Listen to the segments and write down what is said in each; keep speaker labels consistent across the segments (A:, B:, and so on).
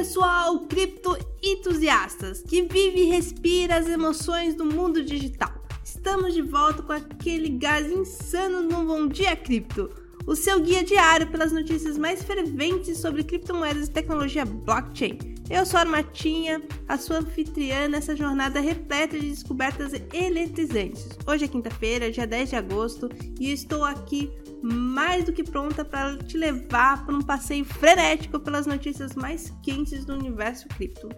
A: pessoal, cripto entusiastas que vive e respira as emoções do mundo digital. Estamos de volta com aquele gás insano no Bom Dia Cripto, o seu guia diário pelas notícias mais ferventes sobre criptomoedas e tecnologia blockchain. Eu sou a Armatinha, a sua anfitriã nessa jornada repleta de descobertas eletrizantes. Hoje é quinta-feira, dia 10 de agosto, e estou aqui mais do que pronta para te levar por um passeio frenético pelas notícias mais quentes do universo cripto.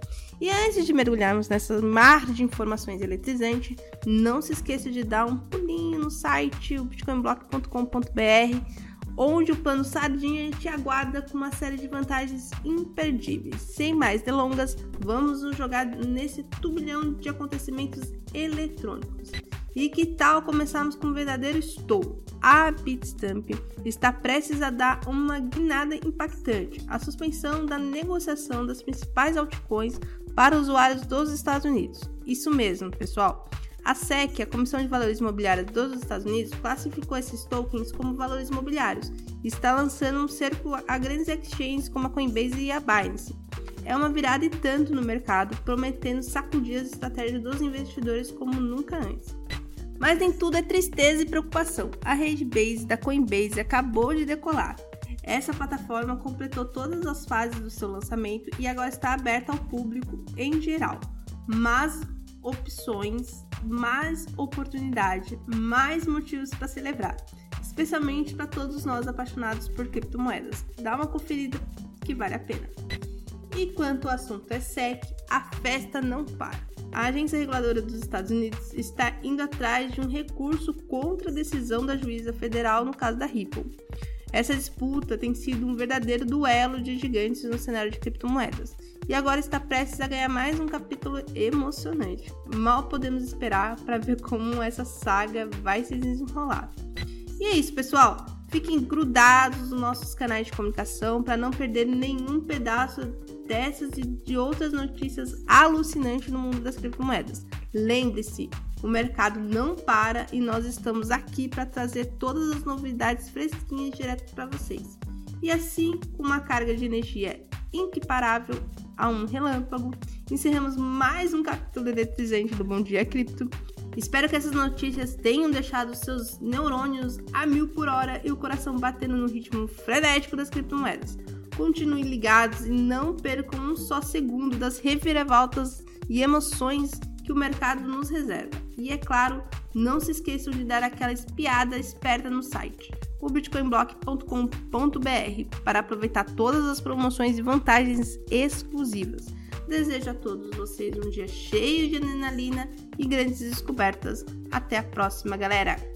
A: E antes de mergulharmos nessa mar de informações eletrizante, não se esqueça de dar um pulinho no site bitcoinblock.com.br onde o plano Sardinha te aguarda com uma série de vantagens imperdíveis. Sem mais delongas, vamos nos jogar nesse turbilhão de acontecimentos eletrônicos. E que tal começarmos com um verdadeiro estouro? A Bitstamp está prestes a dar uma guinada impactante, a suspensão da negociação das principais altcoins para usuários dos Estados Unidos. Isso mesmo, pessoal. A SEC, a Comissão de Valores Imobiliários dos Estados Unidos, classificou esses tokens como valores imobiliários e está lançando um cerco a grandes exchanges como a Coinbase e a Binance. É uma virada e tanto no mercado, prometendo sacudir as estratégias dos investidores como nunca antes. Mas nem tudo é tristeza e preocupação. A rede Base da Coinbase acabou de decolar. Essa plataforma completou todas as fases do seu lançamento e agora está aberta ao público em geral. Mas opções, mais oportunidade, mais motivos para celebrar, especialmente para todos nós apaixonados por criptomoedas. Dá uma conferida que vale a pena. E quanto ao assunto é SEC, a festa não para. A agência reguladora dos Estados Unidos está indo atrás de um recurso contra a decisão da juíza federal no caso da Ripple. Essa disputa tem sido um verdadeiro duelo de gigantes no cenário de criptomoedas e agora está prestes a ganhar mais um capítulo emocionante. Mal podemos esperar para ver como essa saga vai se desenrolar. E é isso, pessoal. Fiquem grudados nos nossos canais de comunicação para não perder nenhum pedaço dessas e de outras notícias alucinantes no mundo das criptomoedas. Lembre-se, o mercado não para e nós estamos aqui para trazer todas as novidades fresquinhas direto para vocês. E assim, com uma carga de energia inquiparável a um relâmpago, encerramos mais um capítulo eletrizante do Bom Dia Cripto. Espero que essas notícias tenham deixado seus neurônios a mil por hora e o coração batendo no ritmo frenético das criptomoedas. Continuem ligados e não percam um só segundo das reviravoltas e emoções que o mercado nos reserva. E é claro, não se esqueçam de dar aquela espiada esperta no site, o bitcoinblock.com.br, para aproveitar todas as promoções e vantagens exclusivas. Desejo a todos vocês um dia cheio de adrenalina e grandes descobertas. Até a próxima, galera!